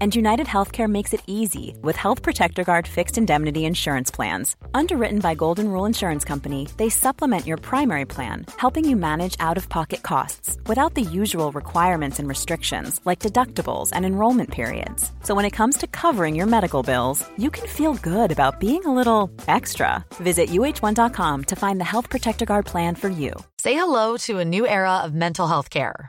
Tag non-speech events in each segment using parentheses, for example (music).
And United Healthcare makes it easy with Health Protector Guard fixed indemnity insurance plans. Underwritten by Golden Rule Insurance Company, they supplement your primary plan, helping you manage out of pocket costs without the usual requirements and restrictions like deductibles and enrollment periods. So when it comes to covering your medical bills, you can feel good about being a little extra. Visit uh1.com to find the Health Protector Guard plan for you. Say hello to a new era of mental health care.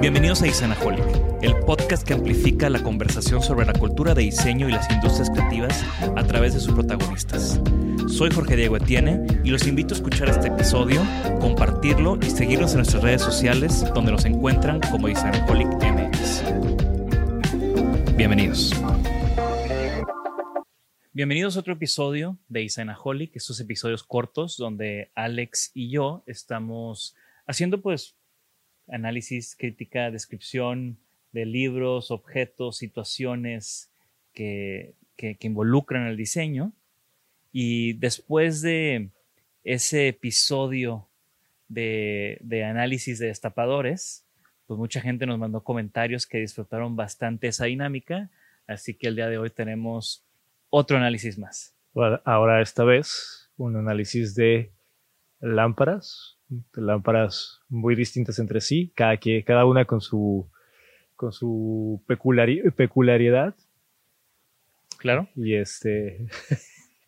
Bienvenidos a Isanaholic, el podcast que amplifica la conversación sobre la cultura de diseño y las industrias creativas a través de sus protagonistas. Soy Jorge Diego Etienne y los invito a escuchar este episodio, compartirlo y seguirnos en nuestras redes sociales donde nos encuentran como Isanaholic MX. Bienvenidos. Bienvenidos a otro episodio de Isanaholic, estos episodios cortos donde Alex y yo estamos haciendo pues análisis, crítica, descripción de libros, objetos, situaciones que, que, involucran el diseño. Y después de ese episodio de, de, análisis de destapadores, pues mucha gente nos mandó comentarios que disfrutaron bastante esa dinámica. Así que el día de hoy tenemos otro análisis más. Ahora esta vez un análisis de lámparas, lámparas muy distintas entre sí, cada, que, cada una con su, con su peculari peculiaridad. Claro. Y este.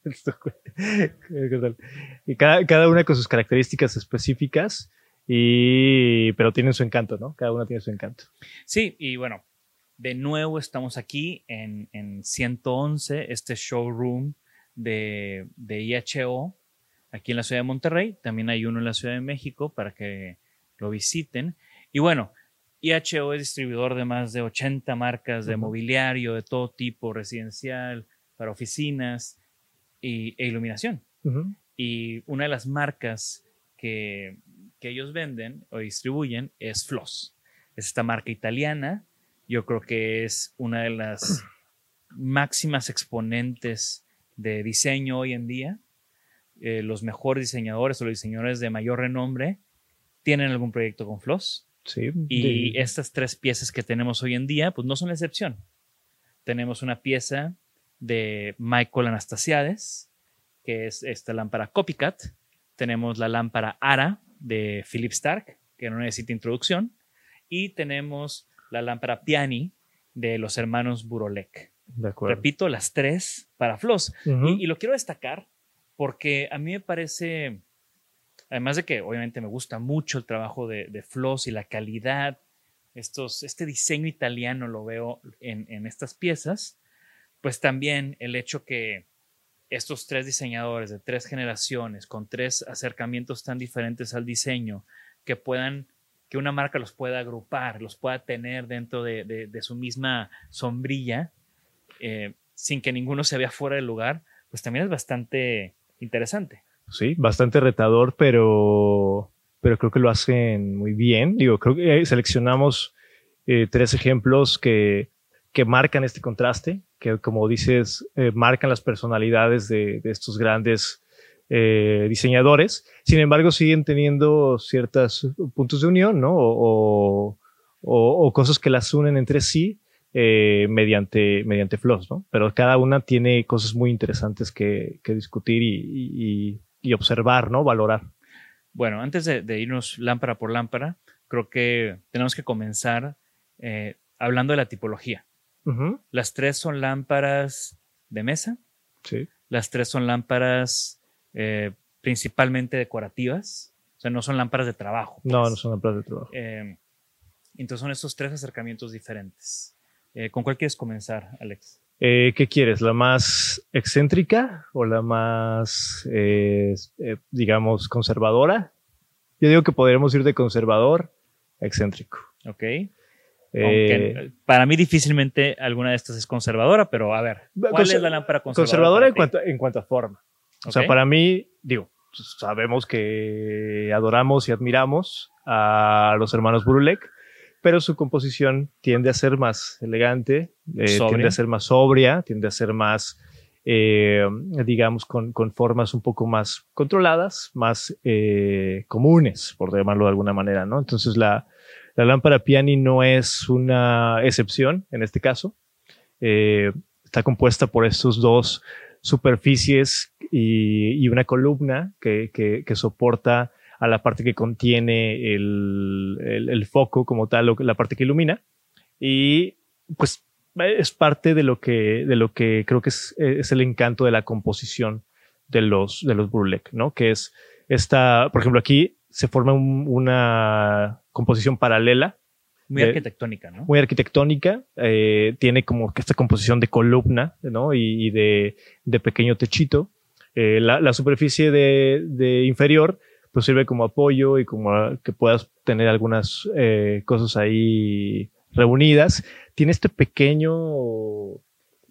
(laughs) y cada, cada, una con sus características específicas, y, pero tienen su encanto, ¿no? Cada una tiene su encanto. Sí, y bueno, de nuevo estamos aquí en, en 111, este showroom de, de IHO, aquí en la ciudad de Monterrey, también hay uno en la Ciudad de México para que lo visiten. Y bueno, IHO es distribuidor de más de 80 marcas de uh -huh. mobiliario de todo tipo, residencial, para oficinas y, e iluminación. Uh -huh. Y una de las marcas que, que ellos venden o distribuyen es Floss. Es esta marca italiana. Yo creo que es una de las máximas exponentes de diseño hoy en día eh, los mejores diseñadores o los diseñadores de mayor renombre tienen algún proyecto con Floss. Sí. Y de... estas tres piezas que tenemos hoy en día, pues no son la excepción. Tenemos una pieza de Michael Anastasiades, que es esta lámpara Copycat. Tenemos la lámpara Ara de Philip Stark, que no necesita introducción. Y tenemos la lámpara Piani de los hermanos Burolek. Repito, las tres para Floss. Uh -huh. y, y lo quiero destacar porque a mí me parece, además de que obviamente me gusta mucho el trabajo de, de Floss y la calidad, estos, este diseño italiano lo veo en, en, estas piezas, pues también el hecho que estos tres diseñadores de tres generaciones, con tres acercamientos tan diferentes al diseño, que puedan, que una marca los pueda agrupar, los pueda tener dentro de, de, su misma sombrilla, eh, sin que ninguno se vea fuera del lugar, pues también es bastante interesante. Sí, bastante retador, pero pero creo que lo hacen muy bien. Digo, creo que seleccionamos eh, tres ejemplos que, que marcan este contraste, que como dices, eh, marcan las personalidades de, de estos grandes eh, diseñadores. Sin embargo, siguen teniendo ciertos puntos de unión, ¿no? O, o cosas que las unen entre sí eh, mediante, mediante flows, ¿no? Pero cada una tiene cosas muy interesantes que, que discutir y, y, y, observar, ¿no? Valorar. Bueno, antes de, de, irnos lámpara por lámpara, creo que tenemos que comenzar eh, hablando de la tipología. Uh -huh. Las tres son lámparas de mesa. Sí. Las tres son lámparas eh, principalmente decorativas. O sea, no son lámparas de trabajo. Pues. No, no son lámparas de trabajo. Entonces son estos tres acercamientos diferentes. Eh, ¿Con cuál quieres comenzar, Alex? Eh, ¿Qué quieres? ¿La más excéntrica o la más, eh, digamos, conservadora? Yo digo que podríamos ir de conservador a excéntrico. Ok. Aunque para mí difícilmente alguna de estas es conservadora, pero a ver, ¿cuál es la lámpara conservadora? Conservadora en cuanto, en cuanto a forma. O sea, para mí, digo, sabemos que adoramos y admiramos a los hermanos Burulek, pero su composición tiende a ser más elegante, eh, tiende a ser más sobria, tiende a ser más, eh, digamos, con, con, formas un poco más controladas, más eh, comunes, por llamarlo de alguna manera, ¿no? Entonces la, la lámpara Piani no es una excepción en este caso. está compuesta por estos dos superficies y, y una columna que, que, que soporta a la parte que contiene el, el, el, foco como tal, la parte que ilumina. Y pues es parte de lo que, de lo que creo que es, es el encanto de la composición de los, de los Burlek, ¿no? Que es esta, por ejemplo, aquí se forma un, una composición paralela. Muy de, arquitectónica, ¿no? Muy arquitectónica. Eh, tiene como que esta composición de columna, ¿no? Y, y de, de, pequeño techito. Eh, la, la, superficie de, de inferior pues sirve como apoyo y como que puedas tener algunas eh, cosas ahí reunidas. Tiene este pequeño,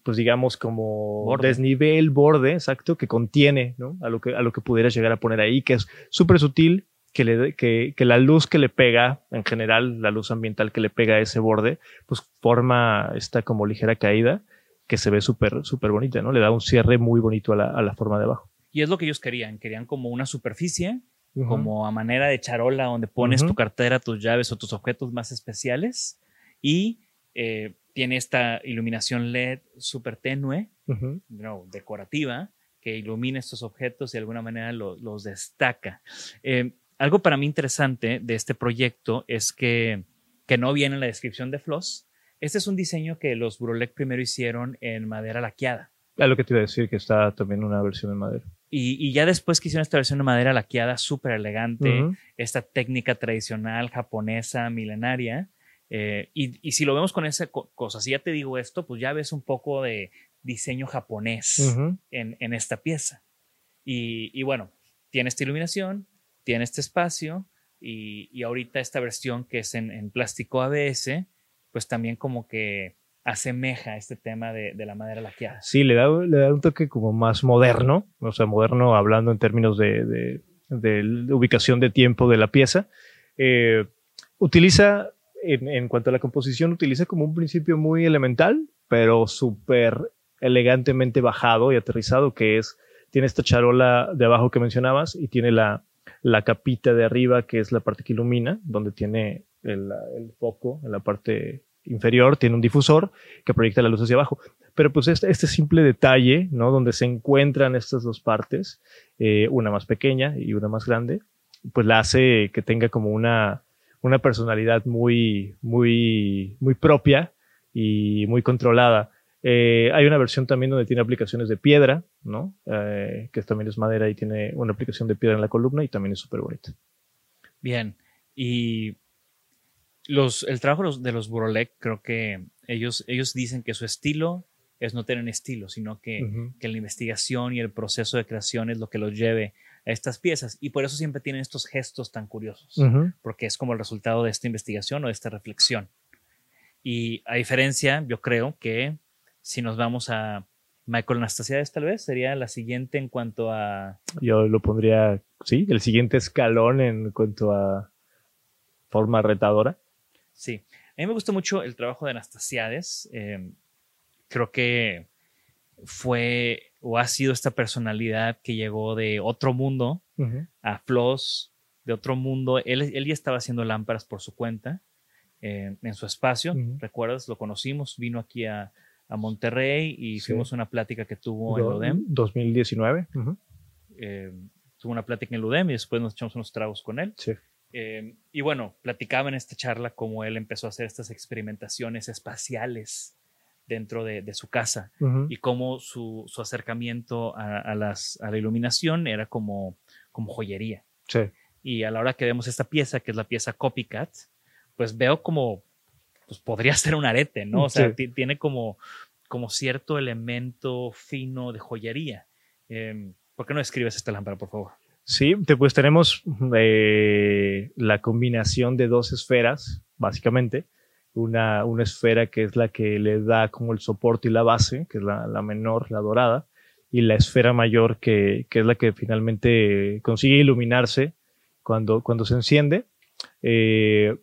pues digamos como borde. desnivel, borde, exacto, que contiene, ¿no? A lo que, a lo que pudieras llegar a poner ahí, que es súper sutil, que, le, que, que la luz que le pega, en general, la luz ambiental que le pega a ese borde, pues forma esta como ligera caída que se ve súper, súper bonita, ¿no? Le da un cierre muy bonito a la, a la forma de abajo. Y es lo que ellos querían, querían como una superficie Uh -huh. como a manera de charola donde pones uh -huh. tu cartera, tus llaves o tus objetos más especiales y eh, tiene esta iluminación LED súper tenue, uh -huh. no, decorativa, que ilumina estos objetos y de alguna manera lo, los destaca. Eh, algo para mí interesante de este proyecto es que, que no viene en la descripción de Floss. Este es un diseño que los Burolec primero hicieron en madera laqueada. Es lo que te iba a decir, que está también una versión en madera. Y, y, ya después que hicieron esta versión de madera laqueada súper elegante, uh -huh. esta técnica tradicional japonesa, milenaria. Eh, y, y, si lo vemos con esa co cosa, si ya te digo esto, pues ya ves un poco de diseño japonés uh -huh. en, en, esta pieza. Y, y, bueno, tiene esta iluminación, tiene este espacio, y, y ahorita esta versión que es en, en plástico ABS, pues también como que asemeja este tema de, la madera laqueada. Sí, le da, le da un toque como más moderno, o sea, moderno hablando en términos de, ubicación de tiempo de la pieza. Eh, utiliza, en, cuanto a la composición, utiliza como un principio muy elemental, pero súper elegantemente bajado y aterrizado, que es, tiene esta charola de abajo que mencionabas y tiene la, capita de arriba, que es la parte que ilumina, donde tiene el foco en la parte inferior tiene un difusor que proyecta la luz hacia abajo. Pero pues este, este simple detalle, ¿no? Donde se encuentran estas dos partes, eh, una más pequeña y una más grande, pues la hace que tenga como una, una personalidad muy, muy, muy propia y muy controlada. Eh, hay una versión también donde tiene aplicaciones de piedra, ¿no? Eh, que también es madera y tiene una aplicación de piedra en la columna y también es súper bonita. Bien. Y los, el trabajo de los Burolek, creo que ellos, ellos dicen que su estilo es no tener estilo, sino que, uh -huh. que, la investigación y el proceso de creación es lo que los lleve a estas piezas. Y por eso siempre tienen estos gestos tan curiosos, uh -huh. porque es como el resultado de esta investigación o de esta reflexión. Y a diferencia, yo creo que si nos vamos a Michael Anastasiades tal vez sería la siguiente en cuanto a... Yo lo pondría, sí, el siguiente escalón en cuanto a forma retadora. Sí, a mí me gusta mucho el trabajo de Anastasiades. Eh, creo que fue o ha sido esta personalidad que llegó de otro mundo a Floss, de otro mundo. Él, él, ya estaba haciendo lámparas por su cuenta eh, en su espacio. ¿Recuerdas? Lo conocimos, vino aquí a, a Monterrey y Sí. fuimos a una plática que tuvo Do- en Ludem. 2019. ujú. Eh, tuvo una plática en Ludem y después nos echamos unos tragos con él. Sí. Eh, y bueno, platicaba en esta charla cómo él empezó a hacer estas experimentaciones espaciales dentro de, de su casa y cómo su, su acercamiento a, a las, a la iluminación era como, como joyería. Sí. Y a la hora que vemos esta pieza, que es la pieza Copycat, pues veo como, pues podría (laughs) ser un arete, ¿no? O sea, Sí. tiene como, como cierto elemento fino de joyería. Eh, ¿Por qué no escribes esta lámpara, por favor? Sí, pues tenemos eh, la combinación de dos esferas, básicamente. Una, una esfera que es la que le da como el soporte y la base, que es la, la menor, la dorada, y la esfera mayor, que, que es la que finalmente consigue iluminarse cuando, cuando se enciende. Eh,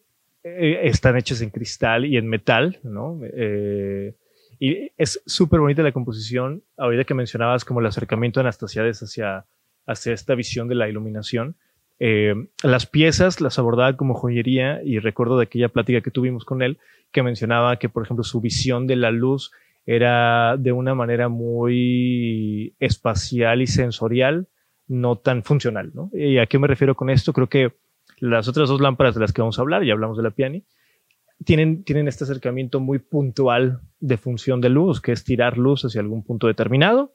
eh, están hechas en cristal y en metal, ¿no? Eh, y es súper bonita la composición. Ahorita que mencionabas como el acercamiento de Anastasiades hacia, hacia esta visión de la iluminación. Eh, las piezas las abordaba como joyería y recuerdo de aquella plática que tuvimos con él que mencionaba que, por ejemplo, su visión de la luz era de una manera muy espacial y sensorial, no tan funcional. ¿no? ¿Y a qué me refiero con esto? Creo que las otras dos lámparas de las que vamos a hablar, ya hablamos de la Piani, tienen, tienen este acercamiento muy puntual de función de luz, que es tirar luz hacia algún punto determinado,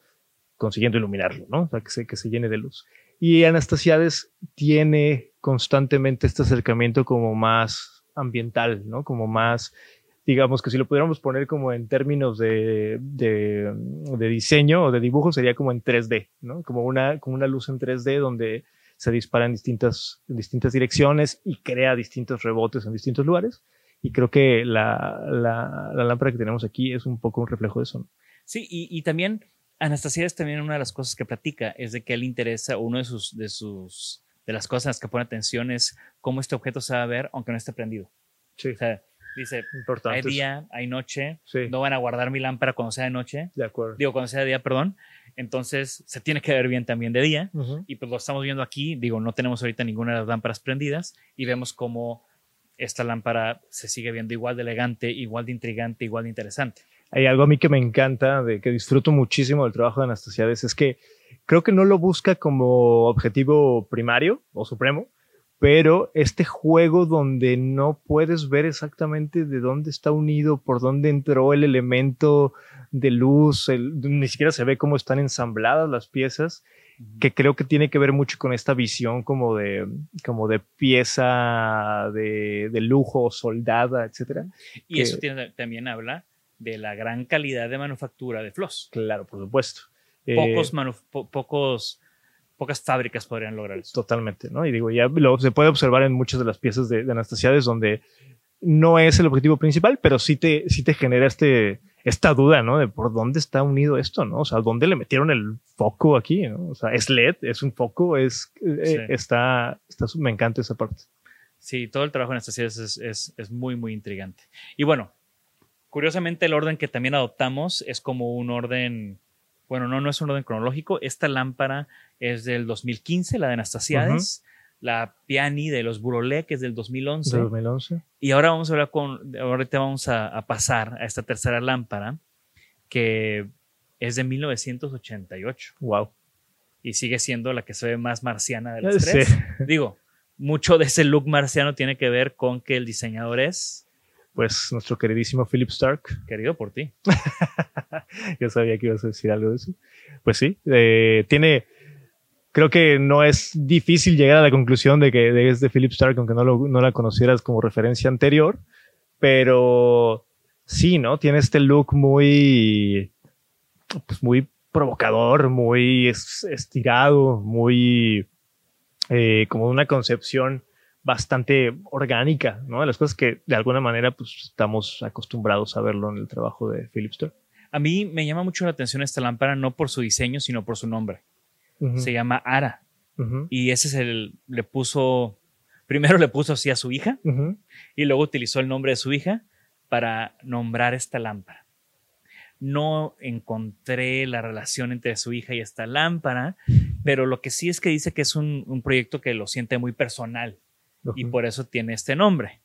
consiguiendo iluminarlo, ¿no? O sea, que se, que se llene de luz. Y Anastasiades tiene constantemente este acercamiento como más ambiental, ¿no? Como más, digamos que si lo pudiéramos poner como en términos de, de, diseño o de dibujo, sería como en 3D, ¿no? Como una, como una luz en 3D donde se dispara en distintas, distintas direcciones y crea distintos rebotes en distintos lugares. Y creo que la, la, la lámpara que tenemos aquí es un poco un reflejo de eso. ¿no? Sí, y, y también Anastasiades también una de las cosas que platica es de que él le interesa, uno de sus, de sus, de las cosas en las que pone atención es cómo este objeto se va a ver aunque no esté prendido. Sí, O sea, dice, importante. hay día, hay noche, Sí. no van a guardar mi lámpara cuando sea de noche, De acuerdo. digo, cuando sea de día, perdón, entonces se tiene que ver bien también de día. Y pues lo estamos viendo aquí, digo, no tenemos ahorita ninguna de las lámparas prendidas y vemos cómo esta lámpara se sigue viendo igual de elegante, igual de intrigante, igual de interesante. Hay algo a mí que me encanta, de que disfruto muchísimo del trabajo de Anastasiades, es que creo que no lo busca como objetivo primario o supremo, pero este juego donde no puedes ver exactamente de dónde está unido, por dónde entró el elemento de luz, el- ni siquiera se ve cómo están ensambladas las piezas, que creo que tiene que ver mucho con esta visión como de, como de pieza de, de lujo, soldada, etcétera. Y que- eso tiene- también habla de la gran calidad de manufactura de Floss. Claro, por supuesto. Eh, Pocos, po- pocos, pocas fábricas podrían lograr eso. Totalmente, ¿no? Y digo, ya lo, se puede observar en muchas de las piezas de, de Anastasiades donde no es el objetivo principal, pero sí te, sí te genera este, esta duda, ¿no? De por dónde está unido esto, ¿no? O sea, ¿dónde le metieron el foco aquí, ¿no? O sea, es LED, es un foco, es, eh, está, está, me encanta esa parte. Sí, todo el trabajo en series es, es, es muy, muy intrigante. Y bueno, curiosamente el orden que también adoptamos es como un orden, bueno, no, no es un orden cronológico. Esta lámpara es del 2015, la de Anastasiades. La Piani de los Burolé, que es del 2011. De 2011. Y ahora vamos a hablar con, ahorita vamos a, a pasar a esta tercera lámpara, que es de 1988 Wow. y sigue siendo la que se ve más marciana de las (laughs) Sí. tres. Digo, mucho de ese look marciano tiene que ver con que el diseñador es Pues nuestro queridísimo Philip Stark. querido por ti. (laughs) Yo sabía que ibas a decir algo de eso. Pues sí, eh, tiene. Creo que no es difícil llegar a la conclusión de que es de Philip Stark, aunque no, lo- no la conocieras como referencia anterior. Pero sí, ¿no? Tiene este look muy. Pues muy provocador, muy es- estirado, muy. eh, como una concepción bastante orgánica, ¿no? De las cosas que de alguna manera pues estamos acostumbrados a verlo en el trabajo de Philip Stark. A mí me llama mucho la atención esta lámpara, no por su diseño, sino por su nombre. Se llama Ara. Y ese es el, le puso, primero le puso así a su hija y luego utilizó el nombre de su hija para nombrar esta lámpara. No encontré la relación entre su hija y esta lámpara, pero lo que sí es que dice que es un, un proyecto que lo siente muy personal y por eso tiene este nombre.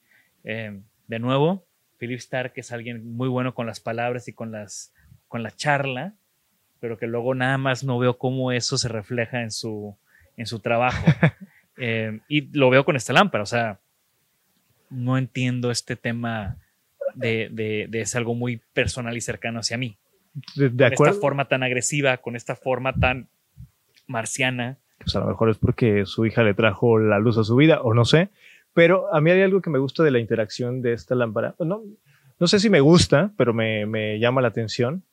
Eh, de nuevo, Philip Stark es alguien muy bueno con las palabras y con, las, con la charla, pero que luego nada más no veo cómo eso se refleja en su, en su trabajo. (laughs) Eh, y lo veo con esta lámpara, o sea, no entiendo este tema de, de, de es algo muy personal y cercano hacia mí. De, de Con acuerdo. esta forma tan agresiva, con esta forma tan marciana. Pues a lo mejor es porque su hija le trajo la luz a su vida, o no sé. Pero a mí hay algo que me gusta de la interacción de esta lámpara. No, no sé si me gusta, pero me, me llama la atención,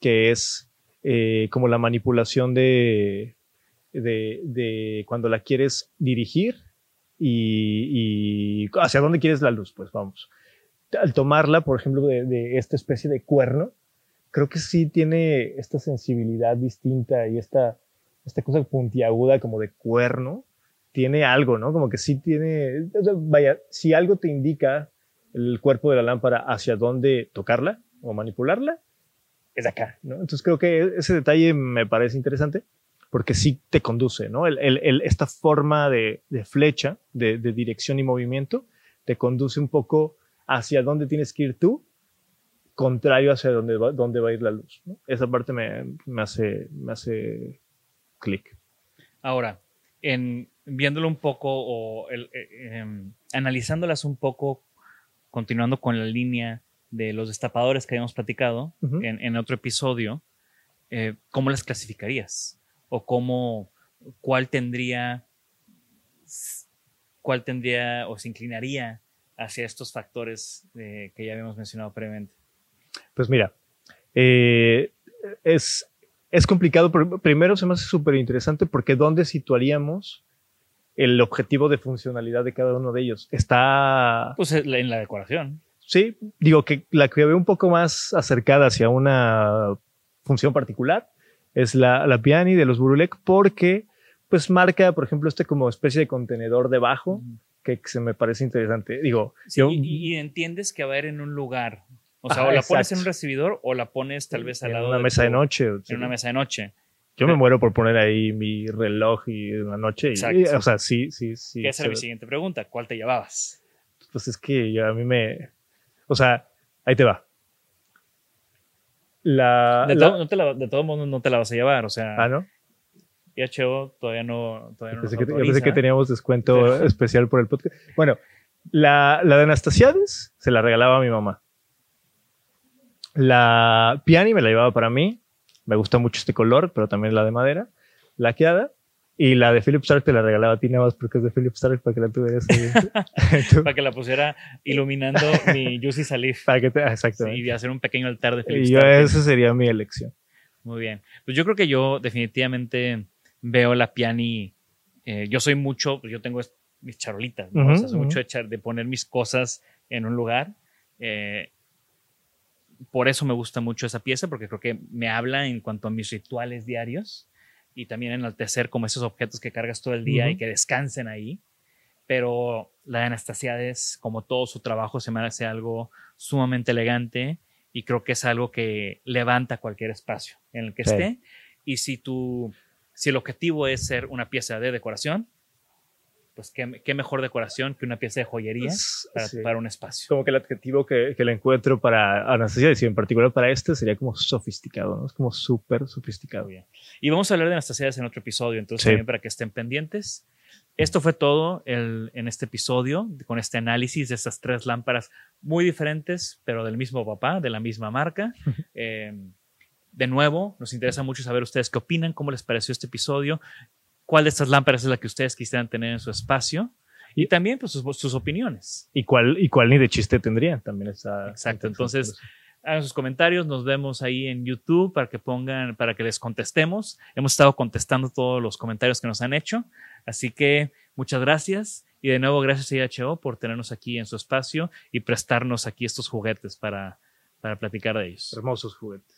que es eh, como la manipulación de, de, de cuando la quieres dirigir y, hacia dónde quieres la luz, pues vamos. Al tomarla, por ejemplo, de esta especie de cuerno, creo que sí tiene esta sensibilidad distinta y esta, esta cosa puntiaguda como de cuerno, tiene algo, ¿no? Como que sí tiene, vaya, si algo te indica el cuerpo de la lámpara hacia dónde tocarla o manipularla, es acá, ¿no? Entonces creo que ese detalle me parece interesante porque sí te conduce, ¿no? El, el- el- esta forma de, de flecha, de, de dirección y movimiento, te conduce un poco hacia dónde tienes que ir tú, contrario hacia dónde va, dónde va a ir la luz. ¿no? Esa parte me, me hace, me hace clic. Ahora, en viéndolo un poco o el- eh, em, analizándolas un poco, continuando con la línea de los destapadores que habíamos platicado en, en otro episodio, eh, ¿cómo las clasificarías? ¿O cómo, cuál tendría, cuál tendría o se inclinaría hacia estos factores eh, que ya habíamos mencionado previamente? Pues mira, es, es complicado. Primero se me hace súper interesante porque ¿dónde situaríamos el objetivo de funcionalidad de cada uno de ellos? Está, Pues eh, en la decoración. sí, digo que la que veo un poco más acercada hacia una función particular es la, la Piani de los Burulek porque pues marca, por ejemplo, este como especie de contenedor debajo que se me parece interesante. Digo, Sí, yo- y, y entiendes que va a ir en un lugar. O sea, o la pones en un recibidor o la pones tal vez al en lado una de mesa tu- de noche. En una mesa de noche. Yo me muero por poner ahí mi reloj y en la noche. y- Exacto. y, o sea, sí, sí, sí. que esa era mi siguiente pregunta. ¿Cuál te llevabas? Pues es que yo- a mí me. O sea, ahí te va. La. De, la- todo, no te la- de todo modo no te la vas a llevar. O sea, ah, ¿no? IHO todavía no, todavía no Pensé nos que, yo pensé que teníamos descuento especial por el podcast. Bueno, la, la de Anastasiades se la regalaba a mi mamá. La Piani me la llevaba para mí. Me gusta mucho este color, pero también la de madera, laqueada. Y la de Philip Stark te la regalaba a ti nada más porque es de Philip Stark para que la tuvieras (laughs) Para que la pusiera iluminando (laughs) mi Juicy Salif. para que te, exactamente. y hacer un pequeño altar de Philip y yo, Stark. esa sería mi elección. Muy bien. Pues yo creo que yo definitivamente veo la Piani. eh, yo soy mucho, pues yo tengo mis charolitas, ¿no? Ujú, o sea, soy ujú. mucho de, echar- de poner mis cosas en un lugar. eh, por eso me gusta mucho esa pieza, porque creo que me habla en cuanto a mis rituales diarios y también enaltecer como esos objetos que cargas todo el día y que descansen ahí. Pero la de Anastasiades, como todo su trabajo, se me hace algo sumamente elegante y creo que es algo que levanta cualquier espacio en el que Sí. esté. Y si tú, si el objetivo es ser una pieza de decoración, pues qué, qué mejor decoración que una pieza de joyería Es- para, sí. para un espacio. Como que el adjetivo que, que le encuentro para Anastasia, y en particular para este, sería como sofisticado, ¿no? Es como súper sofisticado. Bien. Y vamos a hablar de Anastasiades en otro episodio, entonces Sí. también para que estén pendientes. Esto fue todo el- en este episodio, con este análisis de estas tres lámparas muy diferentes, pero del mismo papá, de la misma marca. (laughs) Eh, de nuevo, nos interesa mucho saber ustedes qué opinan, cómo les pareció este episodio, cuál de estas lámparas es la que ustedes quisieran tener en su espacio y también pues, sus, sus opiniones. ¿Y cuál, ¿Y cuál ni de chiste tendría? También está. Exacto, entonces hagan sus comentarios, nos vemos ahí en YouTube para que pongan, para que les contestemos. Hemos estado contestando todos los comentarios que nos han hecho, así que muchas gracias y de nuevo gracias a IHO por tenernos aquí en su espacio y prestarnos aquí estos juguetes para, para platicar de ellos. Hermosos juguetes.